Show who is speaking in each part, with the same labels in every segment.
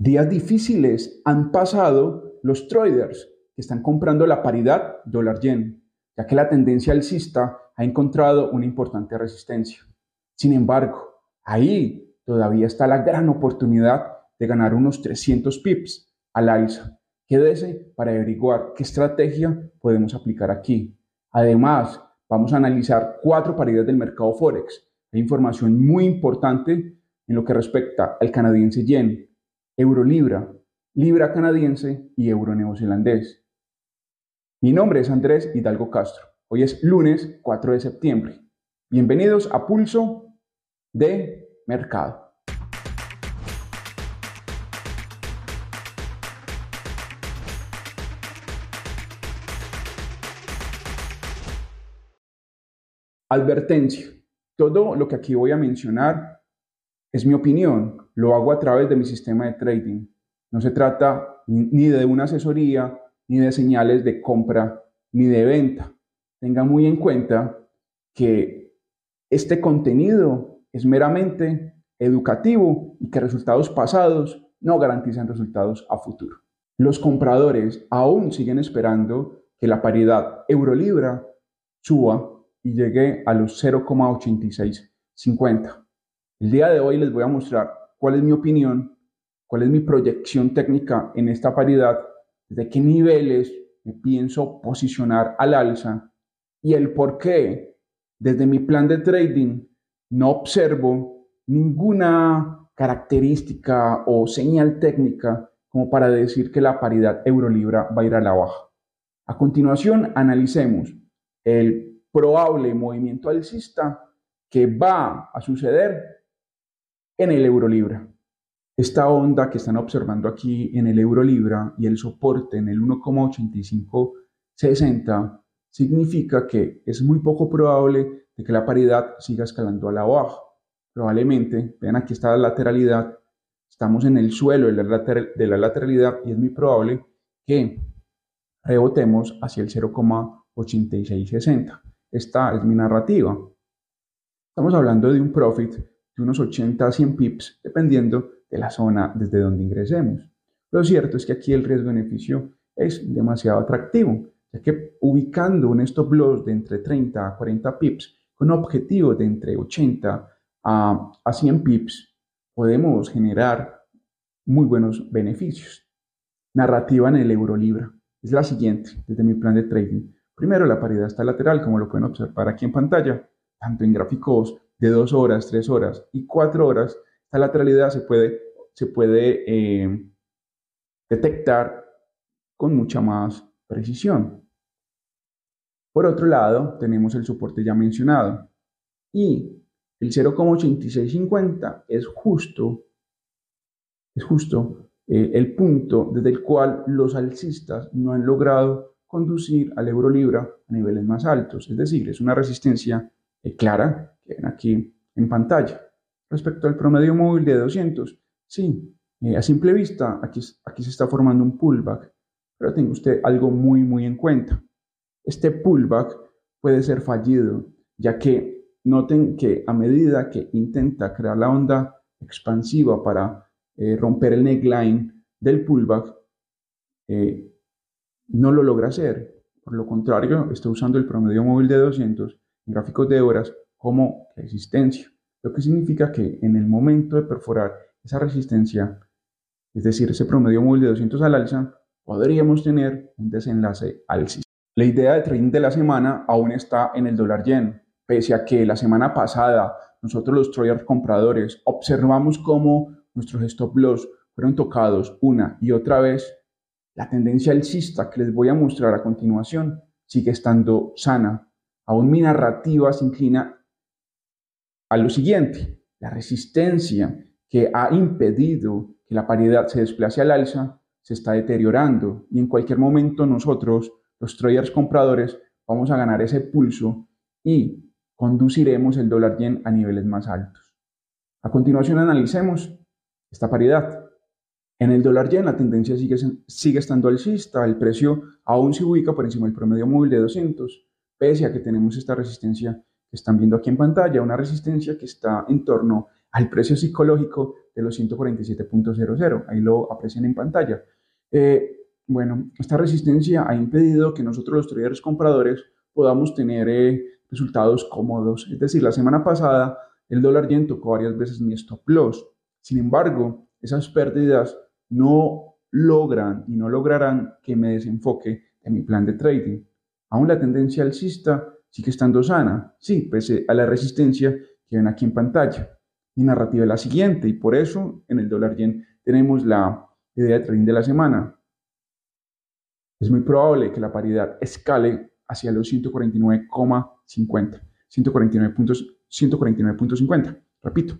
Speaker 1: Días difíciles han pasado los traders que están comprando la paridad dólar-yen, ya que la tendencia alcista ha encontrado una importante resistencia. Sin embargo, ahí todavía está la gran oportunidad de ganar unos 300 pips al alza. Quédese para averiguar qué estrategia podemos aplicar aquí. Además, vamos a analizar cuatro paridades del mercado Forex. Hay información muy importante en lo que respecta al canadiense yen, euro libra, libra canadiense y euro neozelandés. Mi nombre es Andrés Hidalgo Castro. Hoy es lunes 4 de septiembre. Bienvenidos a Pulso de Mercado. Advertencia. Todo lo que aquí voy a mencionar es mi opinión, lo hago a través de mi sistema de trading. No se trata ni de una asesoría, ni de señales de compra, ni de venta. Tenga muy en cuenta que este contenido es meramente educativo y que resultados pasados no garantizan resultados a futuro. Los compradores aún siguen esperando que la paridad euro-libra suba y llegue a los 0,8650. El día de hoy les voy a mostrar cuál es mi opinión, cuál es mi proyección técnica en esta paridad, de qué niveles me pienso posicionar al alza y el por qué desde mi plan de trading no observo ninguna característica o señal técnica como para decir que la paridad euro-libra va a ir a la baja. A continuación, analicemos el probable movimiento alcista que va a suceder en el euro libra. Esta onda que están observando aquí en el euro libra y el soporte en el 1,8560 significa que es muy poco probable de que la paridad siga escalando a la baja. Probablemente, vean aquí está la lateralidad, estamos en el suelo de la, de la lateralidad y es muy probable que rebotemos hacia el 0,8660. Esta es mi narrativa. Estamos hablando de un profit unos 80 a 100 pips, dependiendo de la zona desde donde ingresemos. Lo cierto es que aquí el riesgo-beneficio es demasiado atractivo, ya que ubicando un stop loss de entre 30 a 40 pips con objetivo de entre 80 a, a 100 pips, podemos generar muy buenos beneficios. Narrativa en el euro libra es la siguiente desde mi plan de trading. Primero, la paridad está lateral, como lo pueden observar aquí en pantalla, tanto en gráficos de dos horas, tres horas y cuatro horas, esta lateralidad se puede, se puede eh, detectar con mucha más precisión. Por otro lado, tenemos el soporte ya mencionado y el 0,8650 es justo, es justo eh, el punto desde el cual los alcistas no han logrado conducir al euro libra a niveles más altos. Es decir, es una resistencia eh, clara aquí en pantalla. Respecto al promedio móvil de 200, sí, eh, a simple vista aquí, aquí se está formando un pullback, pero tenga usted algo muy, muy en cuenta. Este pullback puede ser fallido, ya que noten que a medida que intenta crear la onda expansiva para eh, romper el neckline del pullback, eh, no lo logra hacer. Por lo contrario, está usando el promedio móvil de 200 en gráficos de horas como resistencia, lo que significa que en el momento de perforar esa resistencia, es decir, ese promedio móvil de 200 al alza, podríamos tener un desenlace alcista. La idea de trading de la semana aún está en el dólar yen, pese a que la semana pasada nosotros los traders compradores observamos cómo nuestros stop loss fueron tocados una y otra vez, la tendencia alcista que les voy a mostrar a continuación sigue estando sana. Aún mi narrativa se inclina a lo siguiente, la resistencia que ha impedido que la paridad se desplace al alza se está deteriorando y en cualquier momento nosotros, los traders compradores, vamos a ganar ese pulso y conduciremos el dólar yen a niveles más altos. A continuación analicemos esta paridad. En el dólar yen la tendencia sigue, sigue estando alcista, el precio aún se ubica por encima del promedio móvil de 200, pese a que tenemos esta resistencia están viendo aquí en pantalla, una resistencia que está en torno al precio psicológico de los 147.00. Ahí lo aprecian en pantalla. Eh, bueno, esta resistencia ha impedido que nosotros los traders compradores podamos tener eh, resultados cómodos. Es decir, la semana pasada el dólar yen tocó varias veces mi stop loss. Sin embargo, esas pérdidas no logran y no lograrán que me desenfoque en mi plan de trading. Aún la tendencia alcista sigue estando sana, sí, pese a la resistencia que ven aquí en pantalla. Mi narrativa es la siguiente y por eso en el dólar yen tenemos la idea de trading de la semana. Es muy probable que la paridad escale hacia los 149,50, 149.50, repito.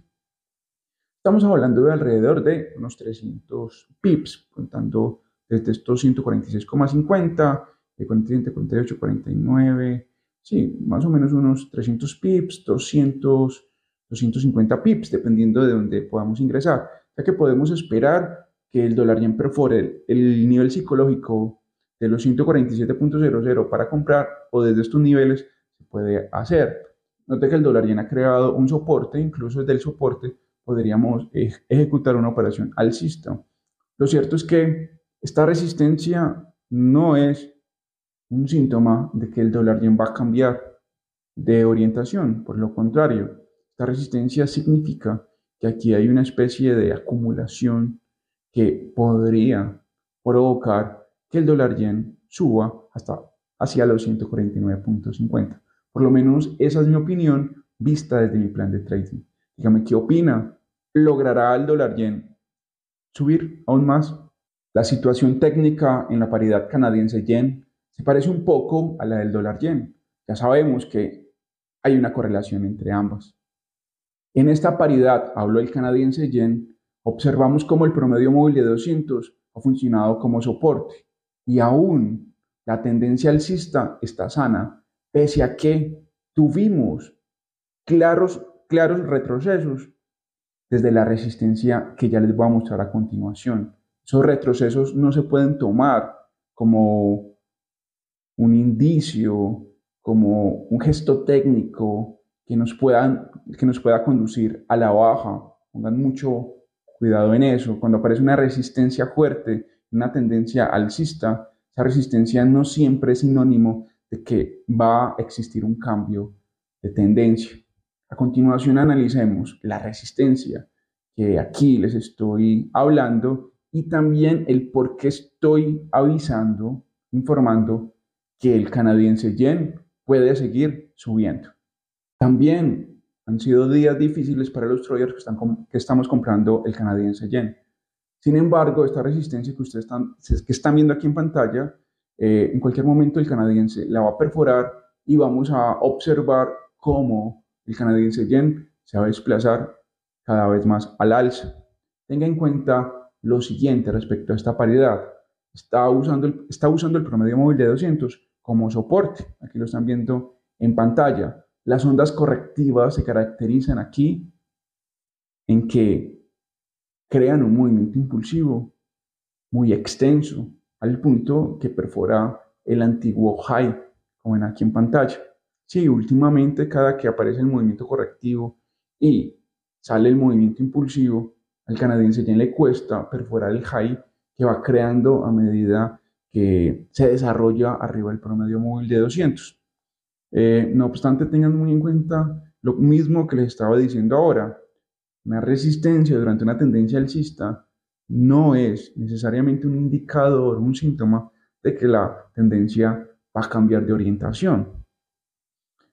Speaker 1: Estamos hablando de alrededor de unos 300 pips, contando desde estos 146,50, 47, 48, 49, sí, más o menos unos 300 pips, 200, 250 pips, dependiendo de dónde podamos ingresar, ya que podemos esperar que el dólar yen perfore el, nivel psicológico de los 147.00 para comprar o desde estos niveles se puede hacer. Note que el dólar yen ha creado un soporte, incluso desde el soporte podríamos ejecutar una operación alcista. Lo cierto es que esta resistencia no es un síntoma de que el dólar yen va a cambiar de orientación. Por lo contrario, esta resistencia significa que aquí hay una especie de acumulación que podría provocar que el dólar yen suba hasta hacia los 149.50. Por lo menos esa es mi opinión vista desde mi plan de trading. Dígame qué opina. ¿Logrará el dólar yen subir aún más? La situación técnica en la paridad canadiense-yen se parece un poco a la del dólar yen. Ya sabemos que hay una correlación entre ambas. En esta paridad, hablo del canadiense yen, observamos cómo el promedio móvil de 200 ha funcionado como soporte y aún la tendencia alcista está sana, pese a que tuvimos claros, claros retrocesos desde la resistencia que ya les voy a mostrar a continuación. Esos retrocesos no se pueden tomar como un indicio, como un gesto técnico que nos, puedan, que nos pueda conducir a la baja. Pongan mucho cuidado en eso. Cuando aparece una resistencia fuerte, una tendencia alcista, esa resistencia no siempre es sinónimo de que va a existir un cambio de tendencia. A continuación analicemos la resistencia que aquí les estoy hablando y también el por qué estoy avisando, informando que el canadiense yen puede seguir subiendo. También han sido días difíciles para los traders que, estamos comprando el canadiense yen. Sin embargo, esta resistencia que ustedes están viendo aquí en pantalla, eh, en cualquier momento el canadiense la va a perforar y vamos a observar cómo el canadiense yen se va a desplazar cada vez más al alza. Tenga en cuenta lo siguiente respecto a esta paridad. Está usando el, está usando el promedio móvil de 200 como soporte. Aquí lo están viendo en pantalla. Las ondas correctivas se caracterizan aquí en que crean un movimiento impulsivo muy extenso al punto que perfora el antiguo high, como ven aquí en pantalla. Sí, últimamente cada que aparece el movimiento correctivo y sale el movimiento impulsivo, al canadiense ya le cuesta perforar el high que va creando a medida que se desarrolla arriba del promedio móvil de 200. Eh, no obstante, tengan muy en cuenta lo mismo que les estaba diciendo ahora. Una resistencia durante una tendencia alcista no es necesariamente un indicador, un síntoma de que la tendencia va a cambiar de orientación.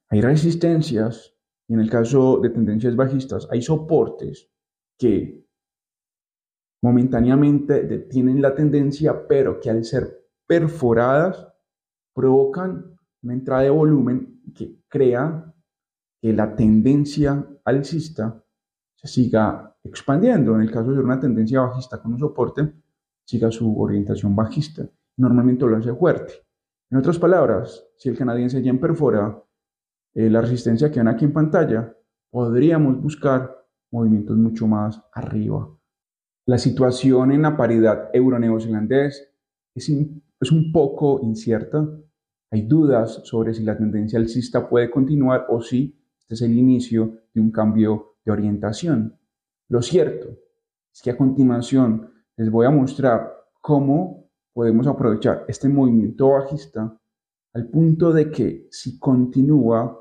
Speaker 1: Hay resistencias y en el caso de tendencias bajistas hay soportes que momentáneamente detienen la tendencia, pero que al ser perforadas provocan una entrada de volumen que crea que la tendencia alcista se siga expandiendo. En el caso de una tendencia bajista con un soporte, siga su orientación bajista. Normalmente lo hace fuerte. En otras palabras, si el canadiense ya perfora eh, la resistencia que ven aquí en pantalla, podríamos buscar movimientos mucho más arriba. La situación en la paridad euro-neozelandés es, es un poco incierta. Hay dudas sobre si la tendencia alcista puede continuar o si este es el inicio de un cambio de orientación. Lo cierto es que a continuación les voy a mostrar cómo podemos aprovechar este movimiento bajista al punto de que si continúa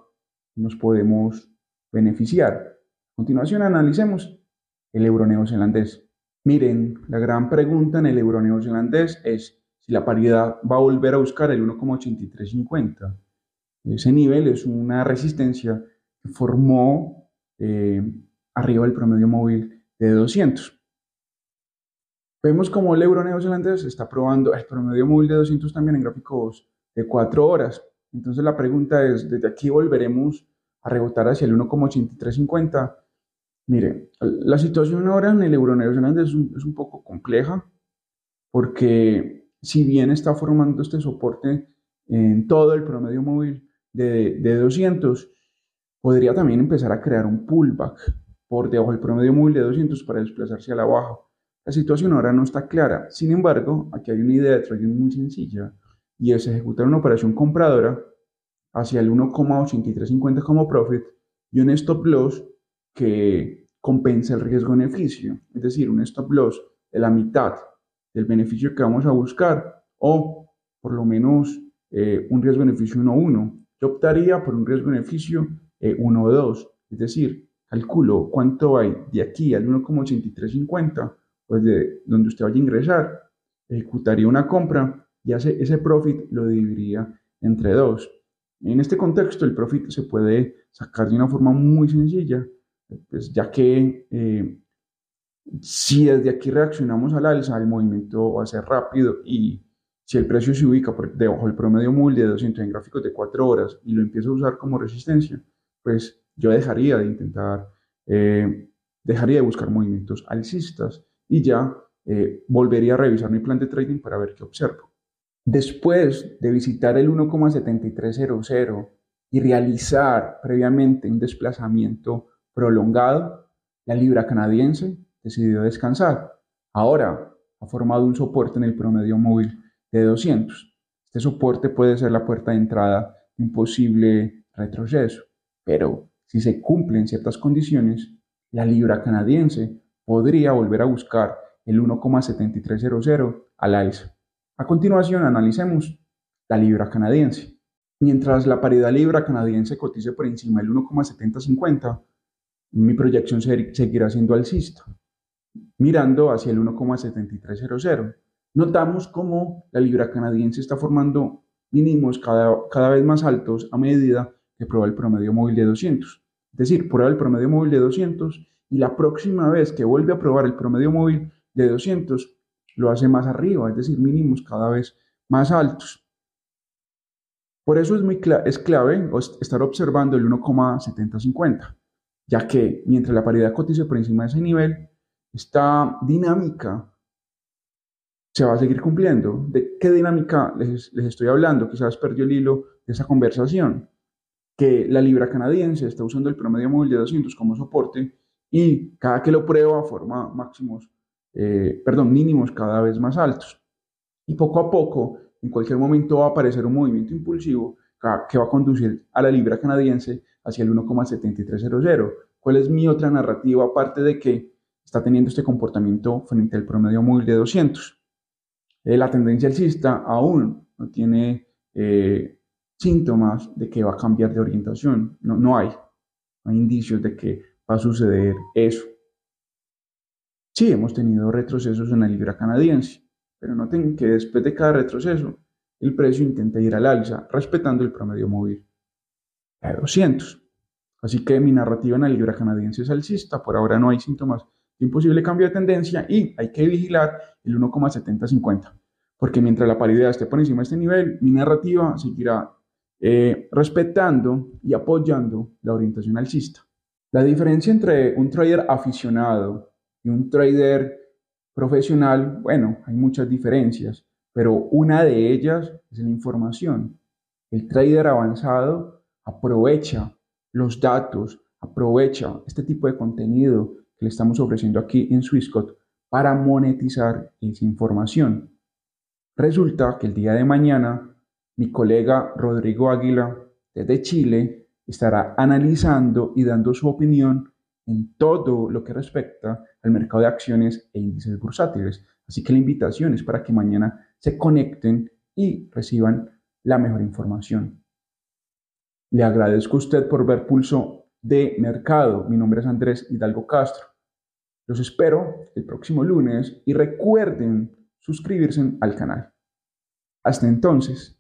Speaker 1: nos podemos beneficiar. A continuación analicemos el euro neozelandés. Miren, la gran pregunta en el euro neozelandés es si la paridad va a volver a buscar el 1,8350. Ese nivel es una resistencia que formó eh, arriba del promedio móvil de 200. Vemos como el euro neozelandés está probando el promedio móvil de 200 también en gráficos de 4 horas. Entonces la pregunta es, ¿desde aquí volveremos a rebotar hacia el 1,8350? Mire, la situación ahora en el euro neozelandés es un, es un poco compleja porque si bien está formando este soporte en todo el promedio móvil de, de 200, podría también empezar a crear un pullback por debajo del promedio móvil de 200 para desplazarse a la baja. La situación ahora no está clara. Sin embargo, aquí hay una idea de trading muy sencilla y es ejecutar una operación compradora hacia el 1,8350 como profit y un stop loss que compensa el riesgo-beneficio, es decir, un stop loss de la mitad del beneficio que vamos a buscar o por lo menos eh, un riesgo-beneficio 1-1. Yo optaría por un riesgo-beneficio eh, 1-2, es decir, calculo cuánto hay de aquí al 1,8350 pues de donde usted vaya a ingresar, ejecutaría una compra y hace ese profit lo dividiría entre dos. En este contexto, el profit se puede sacar de una forma muy sencilla, pues ya que eh, si desde aquí reaccionamos al alza, el movimiento va a ser rápido y si el precio se ubica por debajo del promedio móvil de 200 en gráficos de 4 horas y lo empiezo a usar como resistencia, pues yo dejaría de intentar, eh, dejaría de buscar movimientos alcistas y ya eh, volvería a revisar mi plan de trading para ver qué observo. Después de visitar el 1,7300 y realizar previamente un desplazamiento prolongado, la libra canadiense decidió descansar. Ahora ha formado un soporte en el promedio móvil de 200. Este soporte puede ser la puerta de entrada de un posible retroceso, pero si se cumplen ciertas condiciones, la libra canadiense podría volver a buscar el 1,7300 al alza. A continuación, analicemos la libra canadiense. Mientras la paridad libra canadiense cotice por encima del 1,7050, mi proyección seguirá siendo alcista, mirando hacia el 1,7300. Notamos cómo la libra canadiense está formando mínimos cada, cada vez más altos a medida que prueba el promedio móvil de 200. Es decir, prueba el promedio móvil de 200 y la próxima vez que vuelve a probar el promedio móvil de 200, lo hace más arriba, es decir, mínimos cada vez más altos. Por eso es, muy es clave estar observando el 1,7050, ya que mientras la paridad cotice por encima de ese nivel, esta dinámica se va a seguir cumpliendo. ¿De qué dinámica les, les estoy hablando? Quizás perdió el hilo de esa conversación. Que la libra canadiense está usando el promedio móvil de 200 como soporte y cada que lo prueba forma máximos, eh, perdón, mínimos cada vez más altos. Y poco a poco, en cualquier momento va a aparecer un movimiento impulsivo que va a conducir a la libra canadiense hacia el 1,7300. ¿Cuál es mi otra narrativa aparte de que está teniendo este comportamiento frente al promedio móvil de 200? Eh, la tendencia alcista aún no tiene eh, síntomas de que va a cambiar de orientación. No, no hay. No hay indicios de que va a suceder eso. Sí, hemos tenido retrocesos en la libra canadiense, pero noten que después de cada retroceso, el precio intenta ir al alza, respetando el promedio móvil de 200. Así que mi narrativa en la libra canadiense es alcista, por ahora no hay síntomas de un posible cambio de tendencia y hay que vigilar el 1,7050, porque mientras la paridad esté por encima de este nivel, mi narrativa seguirá eh, respetando y apoyando la orientación alcista. La diferencia entre un trader aficionado y un trader profesional, bueno, hay muchas diferencias, pero una de ellas es la información. El trader avanzado aprovecha los datos, aprovecha este tipo de contenido que le estamos ofreciendo aquí en Swissquote para monetizar esa información. Resulta que el día de mañana mi colega Rodrigo Águila desde Chile estará analizando y dando su opinión en todo lo que respecta al mercado de acciones e índices bursátiles. Así que la invitación es para que mañana se conecten y reciban la mejor información. Le agradezco a usted por ver Pulso de Mercado. Mi nombre es Andrés Hidalgo Castro. Los espero el próximo lunes y recuerden suscribirse al canal. Hasta entonces.